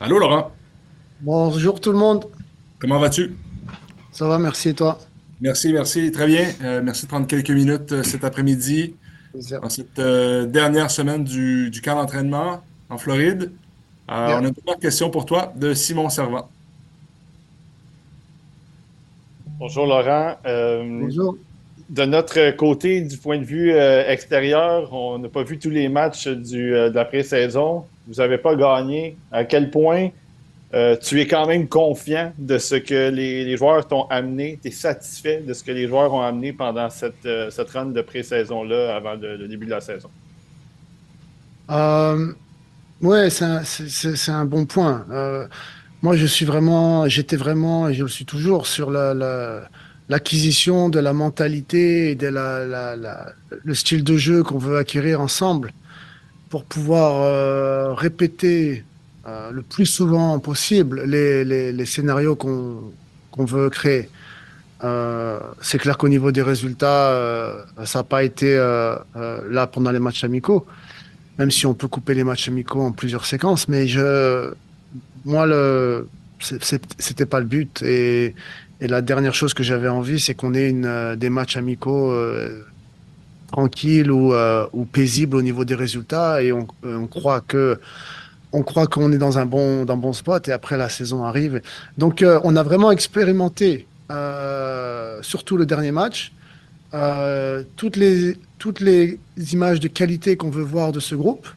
Allô, Laurent. Bonjour tout le monde. Comment vas-tu? Ça va, merci et toi? Merci, merci. Très bien. Euh, merci de prendre quelques minutes euh, cet après-midi, dans cette euh, dernière semaine du, du camp d'entraînement en Floride. Euh, on a une première question pour toi de Simon Servant. Bonjour Laurent. Euh, Bonjour. de notre côté, du point de vue euh, extérieur, on n'a pas vu tous les matchs du, euh, de la pré-saison. Vous n'avez pas gagné. À quel point euh, tu es quand même confiant de ce que les, joueurs t'ont amené? Tu es satisfait de ce que les joueurs ont amené pendant cette, euh, cette run de pré-saison-là avant le, début de la saison? Euh, ouais, c'est un, un bon point. Euh, moi, je suis vraiment, j'étais vraiment, et je le suis toujours, sur la, la- l'acquisition de la mentalité et de la- le style de jeu qu'on veut acquérir ensemble pour pouvoir euh, répéter euh, le plus souvent possible les, les, scénarios qu'on qu'on veut créer. Euh, c'est clair qu'au niveau des résultats, ça n'a pas été là pendant les matchs amicaux, même si on peut couper les matchs amicaux en plusieurs séquences. Mais je, moi, le, c'était pas le but. Et, et la dernière chose que j'avais envie, c'est qu'on ait une, des matchs amicaux euh, tranquilles ou, euh, ou paisibles au niveau des résultats. Et on, on croit que on croit qu'on est dans un bon, dans bon spot et après la saison arrive. Donc euh, on a vraiment expérimenté, euh, surtout le dernier match, euh, toutes, les, toutes les images de qualité qu'on veut voir de ce groupe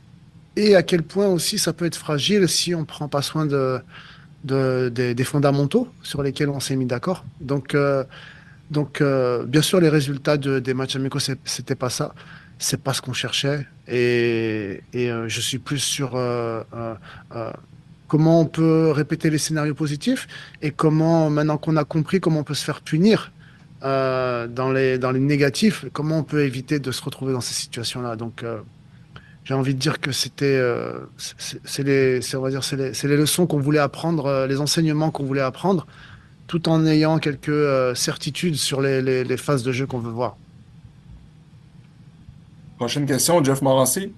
et à quel point aussi ça peut être fragile si on prend pas soin de, de- des- des fondamentaux sur lesquels on s'est mis d'accord. Donc, euh, donc euh, bien sûr, les résultats de- des matchs amicaux, c'était pas ça. C'est pas ce qu'on cherchait. Et, euh, je suis plus sur euh, comment on peut répéter les scénarios positifs et comment, maintenant qu'on a compris comment on peut se faire punir dans les, dans les négatifs, comment on peut éviter de se retrouver dans ces situations-là. Donc, j'ai envie de dire que c'était, c'est les, on va dire, c'est les, les leçons qu'on voulait apprendre, les enseignements qu'on voulait apprendre, tout en ayant quelques euh, certitudes sur les, les, les phases de jeu qu'on veut voir. Prochaine question, Jeff Morancy.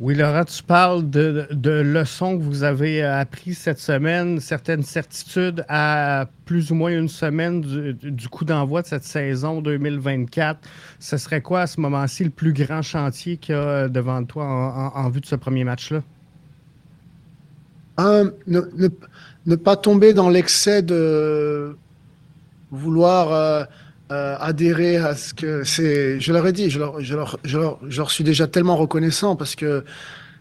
Oui, Laurent, tu parles de, de leçons que vous avez apprises cette semaine, certaines certitudes à plus ou moins une semaine du, du coup d'envoi de cette saison 2024. Ce serait quoi à ce moment-ci le plus grand chantier qu'il y a devant toi en, en- en vue de ce premier match-là? Ne, ne, ne pas tomber dans l'excès de vouloir euh, euh, adhérer à ce que c'est. Je leur ai dit, je leur, je, leur, je, leur, suis déjà tellement reconnaissant parce que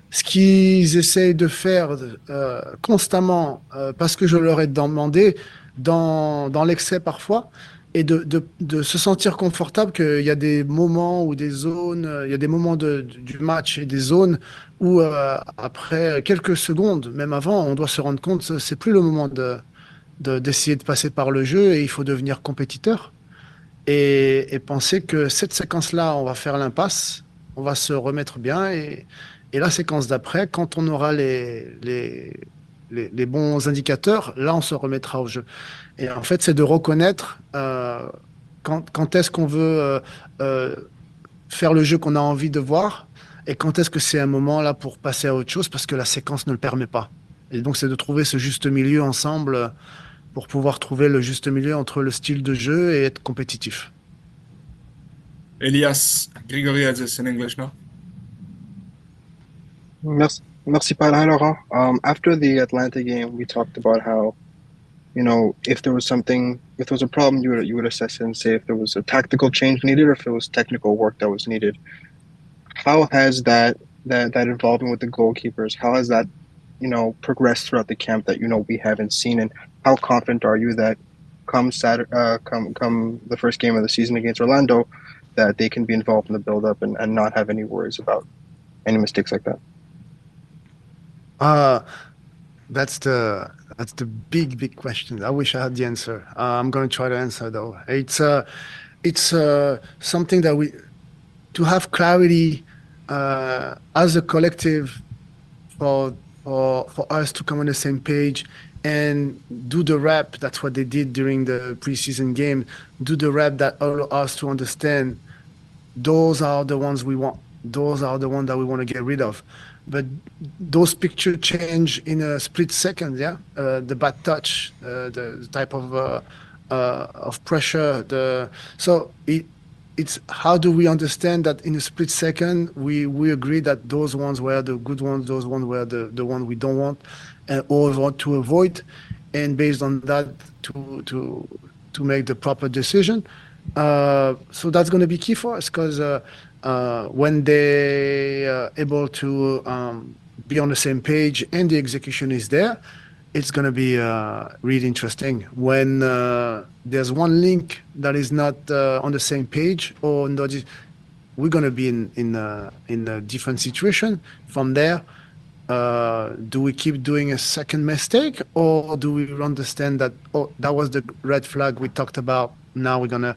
ce qu'ils essayent de faire euh, constamment, euh, parce que je leur ai demandé, dans, dans l'excès parfois, et de, de, se sentir confortable qu'il y a des moments ou des zones, euh, il y a des moments de, du match et des zones où euh, après quelques secondes, même avant, on doit se rendre compte que c'est plus le moment de- d'essayer de passer par le jeu et il faut devenir compétiteur. Et, et penser que cette séquence-là, on va faire l'impasse, on va se remettre bien et, et la séquence d'après, quand on aura les, les, les, les bons indicateurs, là, on se remettra au jeu. Et en fait, c'est de reconnaître euh, quand, quand est-ce qu'on veut euh, euh, faire le jeu qu'on a envie de voir et quand est-ce que c'est un moment là pour passer à autre chose parce que la séquence ne le permet pas. Et donc, c'est de trouver ce juste milieu ensemble pour pouvoir trouver le juste milieu entre le style de jeu et être compétitif. Elias Grigoriadis in English now. Merci, merci, Pat. Laurent. Um, after the Atlanta game, we talked about how, you know, if there was something, if there was a problem, you would you would assess it and say if there was a tactical change needed or if it was technical work that was needed. How has that that that involvement with the goalkeepers? How has that, you know, progressed throughout the camp that you know we haven't seen? And how confident are you that come Saturday, uh, come come the first game of the season against Orlando, that they can be involved in the build up and, and not have any worries about any mistakes like that? Uh, that's the that's the big big question. I wish I had the answer. Uh, I'm going to try to answer though. It's uh, it's uh, something that we to have clarity uh, as a collective for for for us to come on the same page and do the rep. That's what they did during the preseason game. Do the rep that allow us to understand those are the ones we want. Those are the ones that we want to get rid of. But those pictures change in a split second. Yeah, uh, the bad touch, uh, the, type of uh, uh, of pressure. The so it it's how do we understand that in a split second we we agree that those ones were the good ones, those ones were the the one we don't want, and or want to avoid, and based on that to to to make the proper decision. Uh, so that's going to be key for us because uh, uh, when they are able to um, be on the same page and the execution is there, it's going to be uh, really interesting. When uh, there's one link that is not uh, on the same page, or not, we're going to be in in in a different situation. From there, do we keep doing a second mistake, or do we understand that oh that was the red flag we talked about? Now we're going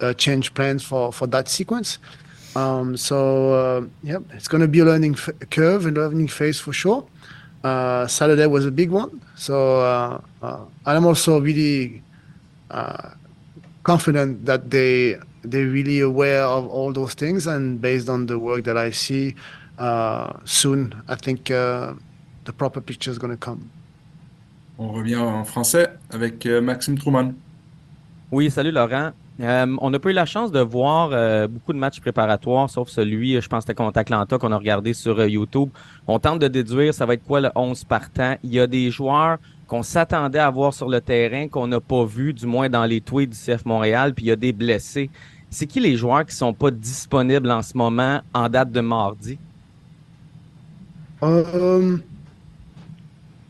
to change plans for for that sequence. Um, so uh, yeah, it's going to be a learning f- curve, a learning phase for sure. Uh, Saturday was a big one, so uh, uh I'm also really uh, confident that they they're really aware of all those things, and based on the work that I see, uh, soon I think the proper picture is going to come. On revient en français avec Maxime Truman. Oui, salut Laurent. Euh, on n'a pas eu la chance de voir euh, beaucoup de matchs préparatoires, sauf celui, je pense, c'était contre Atlanta qu'on a regardé sur euh, YouTube. On tente de déduire ça va être quoi le 11 partant. Il y a des joueurs qu'on s'attendait à voir sur le terrain, qu'on n'a pas vu, du moins dans les tweets du CF Montréal, puis il y a des blessés. C'est qui les joueurs qui sont pas disponibles en ce moment en date de mardi?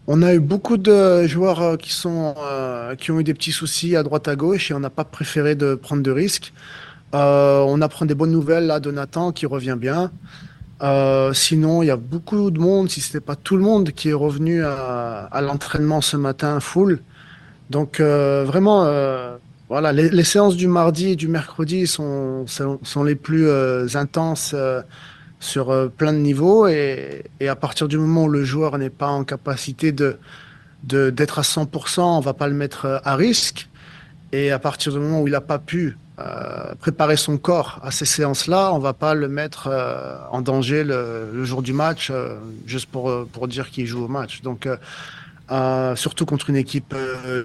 On a eu beaucoup de joueurs euh, qui, sont, euh, qui ont eu des petits soucis à droite à gauche et on n'a pas préféré de prendre de risques. Euh, on apprend des bonnes nouvelles là de Nathan qui revient bien. sinon, il y a beaucoup de monde, si ce n'était pas tout le monde, qui est revenu à, l'entraînement ce matin full. Donc vraiment, voilà, les, séances du mardi et du mercredi sont, sont, les plus intenses sur euh, plein de niveaux et, à partir du moment où le joueur n'est pas en capacité de d'être à 100%, on va pas le mettre euh, à risque. Et à partir du moment où il n'a pas pu euh, préparer son corps à ces séances-là, on va pas le mettre en danger le, jour du match juste pour, pour dire qu'il joue au match. Donc, surtout contre une équipe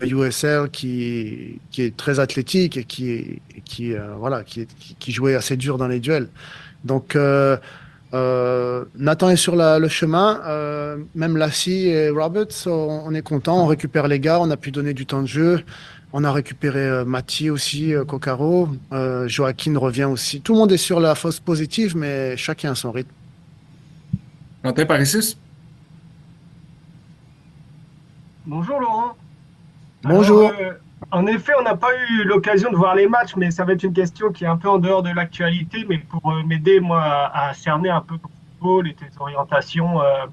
USL qui, qui est très athlétique et qui, qui, voilà, qui, qui, jouait assez dur dans les duels. Donc, euh, Nathan est sur le chemin, euh, même Lassie et Roberts, on, est content, on récupère les gars, on a pu donner du temps de jeu, on a récupéré euh, Mathieu aussi, euh, Cocaro, Joaquin revient aussi. Tout le monde est sur la fausse positive, mais chacun a son rythme. Quentin Paris Bonjour Laurent. Bonjour. En effet, on n'a pas eu l'occasion de voir les matchs, mais ça va être une question qui est un peu en dehors de l'actualité, mais pour euh, m'aider, moi, à, cerner un peu ton football et tes orientations. Euh,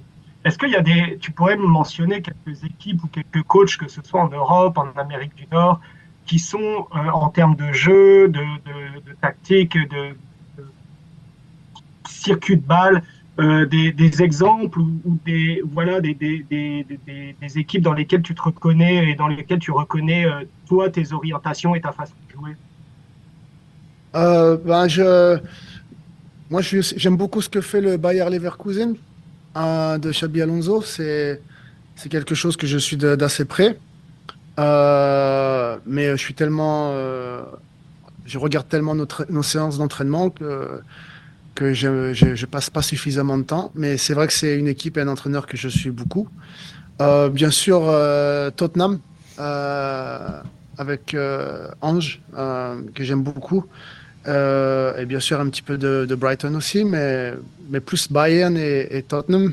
est-ce qu'il y a des, tu pourrais me mentionner quelques équipes ou quelques coachs, que ce soit en Europe, en Amérique du Nord, qui sont euh, en termes de jeu, de, de, de tactique, de, de, circuit de balle, euh, des, exemples ou, des voilà des, des, des, équipes dans lesquelles tu te reconnais et dans lesquelles tu reconnais euh, toi tes orientations et ta façon de jouer? Euh, ben je moi j'aime beaucoup ce que fait le Bayer Leverkusen de Xabi Alonso. C'est c'est quelque chose que je suis d'assez près. Mais je suis tellement je regarde tellement notre, nos séances d'entraînement que que je, je, passe pas suffisamment de temps. Mais c'est vrai que c'est une équipe et un entraîneur que je suis beaucoup. Euh, bien sûr, euh, Tottenham euh, avec Ange que j'aime beaucoup. et bien sûr un petit peu de, Brighton aussi, mais, mais plus Bayern et, Tottenham.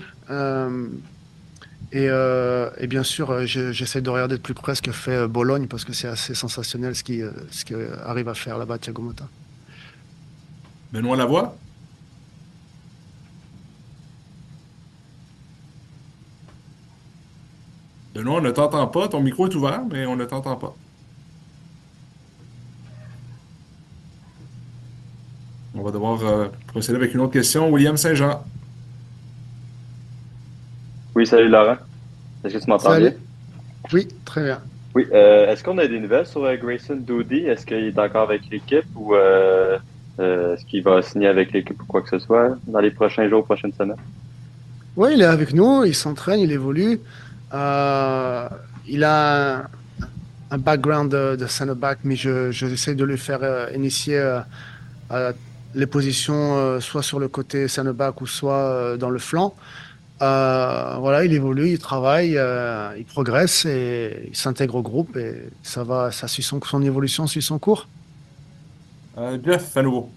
Et, bien sûr, j'essaie de regarder de plus près ce que fait Bologne parce que c'est assez sensationnel ce qu'il ce qui arrive à faire là-bas, Thiago Motta. Benoît Lavoie? Benoît, on ne t'entend pas. Ton micro est ouvert, mais on ne t'entend pas. On va devoir euh, procéder avec une autre question. William Saint-Jean. Oui, salut Laurent. Est-ce que tu m'entends bien? Oui, très bien. Oui, euh, est-ce qu'on a des nouvelles sur euh, Grayson Doody? Est-ce qu'il est encore avec l'équipe ou est-ce qu'il va signer avec l'équipe ou quoi que ce soit dans les prochains jours, prochaines semaines? Oui, il est avec nous, il s'entraîne, il évolue. Euh, il a un, un background de, de center back, mais je, je j'essaie de lui faire euh, initier euh, les positions soit sur le côté center back ou soit dans le flanc. Voilà, il évolue, il travaille, il progresse et il s'intègre au groupe et ça va, ça suit son, son évolution suit son cours. Jeff, à nouveau.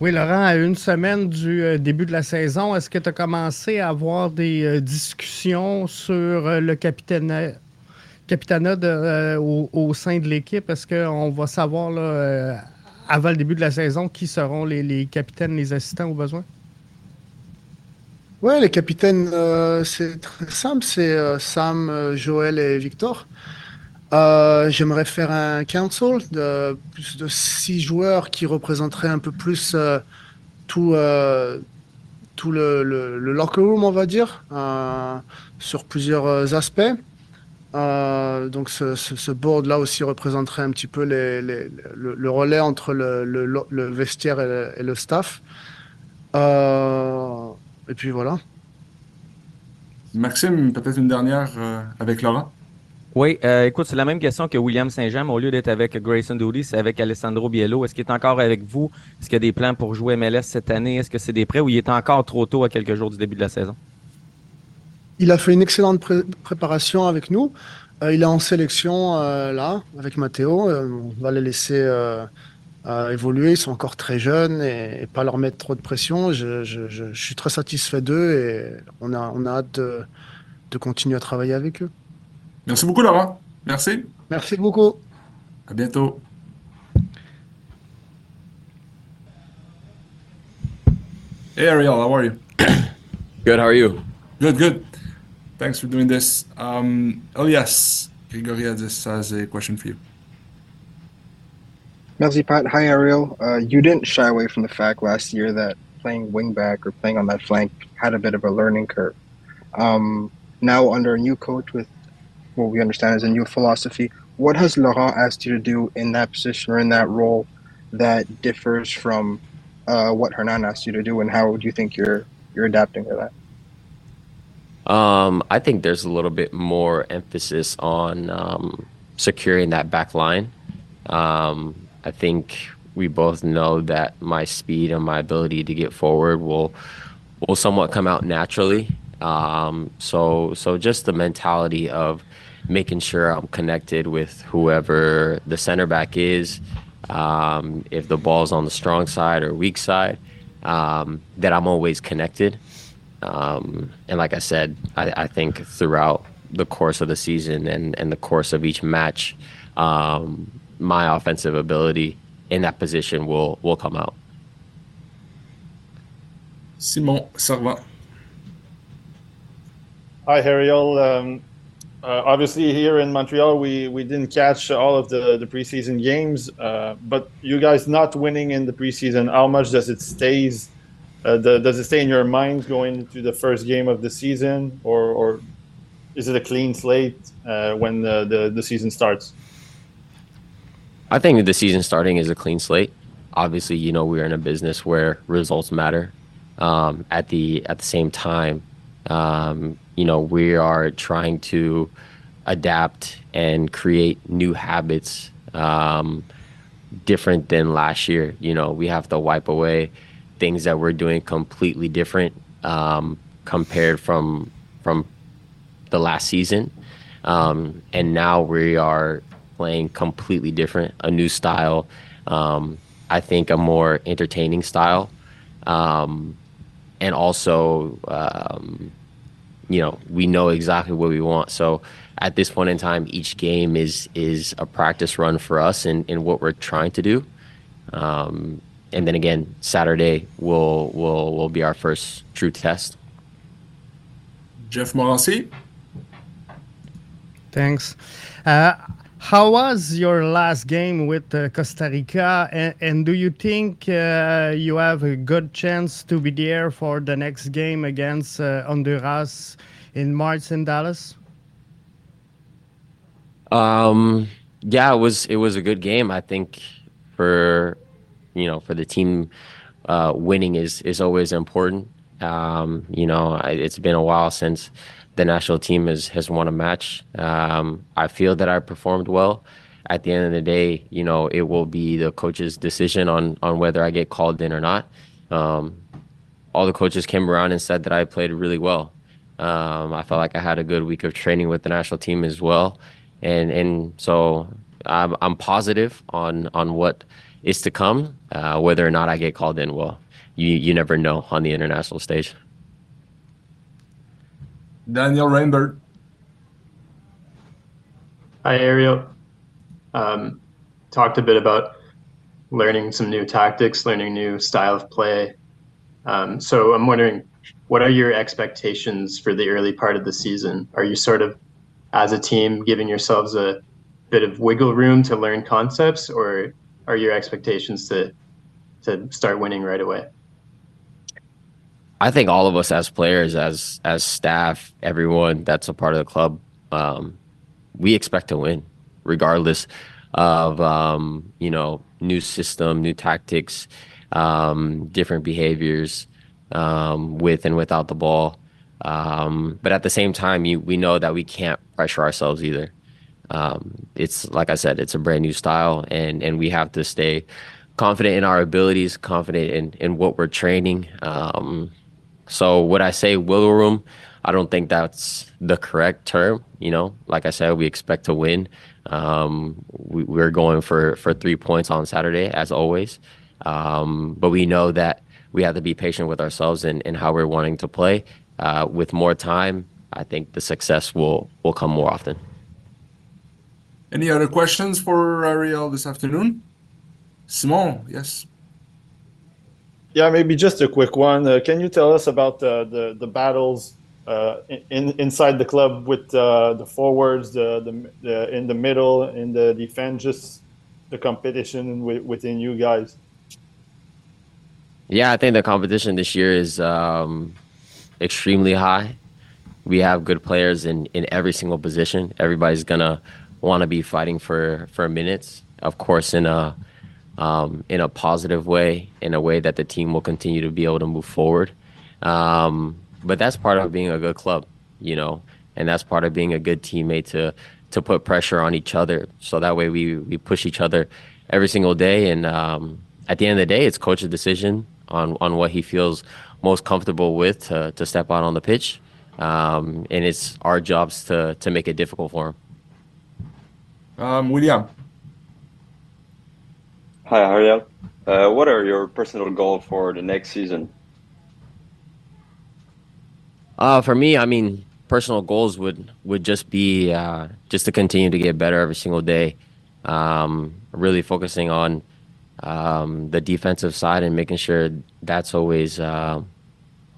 Oui, Laurent, à une semaine du euh, début de la saison, est-ce que tu as commencé à avoir des euh, discussions sur euh, le capitaine, capitanat de, au, sein de l'équipe? Est-ce qu'on va savoir avant le début de la saison qui seront les, les capitaines, les assistants au besoin? Ouais, les capitaines, c'est très simple, c'est Sam, Joël et Victor. Euh, j'aimerais faire un council de plus de six joueurs qui représenteraient un peu plus euh, tout, euh, tout le, le, le locker room, on va dire, euh, sur plusieurs euh, aspects. Euh, donc ce, ce, ce board-là aussi représenterait un petit peu les, les- le, relais entre le, vestiaire et le, staff. Et puis voilà. Maxime, peut-être une dernière avec Laurent? Oui, euh, écoute, c'est la même question que William Saint-Jean, mais au lieu d'être avec Grayson Doody, c'est avec Alessandro Biello. Est-ce qu'il est encore avec vous? Est-ce qu'il y a des plans pour jouer MLS cette année? Est-ce que c'est des prêts ou il est encore trop tôt à quelques jours du début de la saison? Il a fait une excellente pré- préparation avec nous. Euh, il est en sélection euh, là, avec Matteo. On va les laisser évoluer. Ils sont encore très jeunes et, et pas leur mettre trop de pression. Je, suis très satisfait d'eux et on a, hâte de continuer à travailler avec eux. Merci beaucoup, Laurent. Merci. Merci beaucoup. À bientôt. Hey, Ariel, how are you? Good. How are you? Good, good. Thanks for doing this. Um, Elias Grigoriadis has a question for you. Merci, Pat. Hi, Ariel. Uh, you didn't shy away from the fact last year that playing wingback or playing on that flank had a bit of a learning curve. Um, now, under a new coach with what we understand as a new philosophy, what has Laurent asked you to do in that position or in that role that differs from uh, what Hernan asked you to do, and how do you think you're you're adapting to that? Um, I think there's a little bit more emphasis on um, securing that back line. Um, I think we both know that my speed and my ability to get forward will will somewhat come out naturally. Um, so so just the mentality of making sure I'm connected with whoever the center back is. Um, if the ball's on the strong side or weak side, um, that I'm always connected. Um, and like I said, I, I think throughout the course of the season and, and the course of each match, um, my offensive ability in that position will will come out. Simon Servant. Hi, Ariel. Um, uh, obviously, here in Montreal, we, we didn't catch all of the, the preseason games, uh, but you guys not winning in the preseason, how much does it stays? Uh, the, does it stay in your mind going into the first game of the season, or, or is it a clean slate uh, when the, the, the season starts? I think the season starting is a clean slate. Obviously, you know we're in a business where results matter. Um, at the at the same time, um, you know we are trying to adapt and create new habits, um, different than last year. You know we have to wipe away things that we're doing completely different um, compared from from the last season. Um, and now we are playing completely different, a new style. Um, I think a more entertaining style. Um, and also, um, you know, we know exactly what we want. So at this point in time, each game is is a practice run for us in, in what we're trying to do. Um, and then again, Saturday will will will be our first true test. Jeff Morancy. Thanks. Uh, how was your last game with uh, Costa Rica? And, and do you think uh, you have a good chance to be there for the next game against uh, Honduras in March in Dallas? Um, yeah, it was it was a good game. I think for you know for the team, uh, winning is is always important. Um, you know, it's been a while since the national team has has won a match. Um, I feel that I performed well. At the end of the day, you know, it will be the coach's decision on on whether I get called in or not. Um, all the coaches came around and said that I played really well. Um, I felt like I had a good week of training with the national team as well, and and so I'm I'm positive on on what is to come. Uh, whether or not I get called in, well, you you never know on the international stage. Daniel Rainbird. Hi, Ariel. Um, talked a bit about learning some new tactics, learning new style of play. Um, so I'm wondering, what are your expectations for the early part of the season? Are you sort of, as a team, giving yourselves a bit of wiggle room to learn concepts, or are your expectations to to start winning right away? I think all of us as players, as as staff, everyone that's a part of the club, um, we expect to win, regardless of um, you know new system, new tactics, um, different behaviors um, with and without the ball. Um, but at the same time, you, we know that we can't pressure ourselves either. Um, it's like I said, it's a brand new style, and and we have to stay confident in our abilities, confident in in what we're training. Um, so would I say wiggle room? I don't think that's the correct term. You know, like I said, we expect to win. Um, we, we're going for for three points on Saturday, as always. Um, but we know that we have to be patient with ourselves and, and how we're wanting to play. Uh, with more time, I think the success will will come more often. Any other questions for Ariel this afternoon? Simon, yes. Yeah, maybe just a quick one. Uh, can you tell us about uh, the the battles uh, in inside the club with uh, the forwards, the, the, the in the middle, in the defense, just the competition with, within you guys? Yeah, I think the competition this year is um, extremely high. We have good players in, in every single position. Everybody's gonna want to be fighting for for minutes. Of course, in a um, in a positive way, in a way that the team will continue to be able to move forward. Um, but that's part of being a good club, you know, and that's part of being a good teammate to to put pressure on each other. So that way we we push each other every single day. And um, at the end of the day, it's coach's decision on on what he feels most comfortable with to, to step out on the pitch. Um, and it's our jobs to to make it difficult for him. Um, William. Hi, Ariel. Uh, what are your personal goals for the next season? Uh, for me, I mean, personal goals would would just be uh, just to continue to get better every single day. Um, really focusing on um, the defensive side and making sure that's always uh,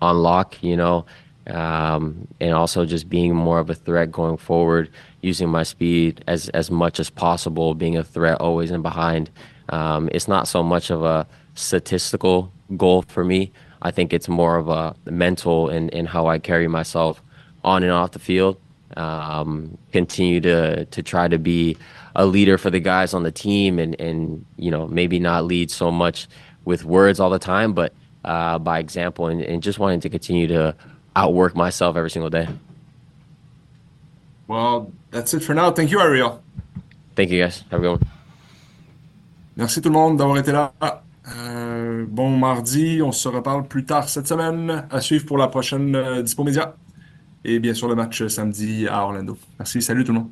on lock. You know, um, and also just being more of a threat going forward, using my speed as as much as possible, being a threat always in behind. Um, it's not so much of a statistical goal for me. I think it's more of a mental in, in how I carry myself on and off the field. Um, continue to to try to be a leader for the guys on the team, and and you know maybe not lead so much with words all the time, but uh, by example, and, and just wanting to continue to outwork myself every single day. Well, that's it for now. Thank you, Ariel. Thank you, guys. Have a good one. Merci tout le monde d'avoir été là. Euh, bon mardi, on se reparle plus tard cette semaine à suivre pour la prochaine euh, Dispo Média. Et bien sûr le match samedi à Orlando. Merci, salut tout le monde.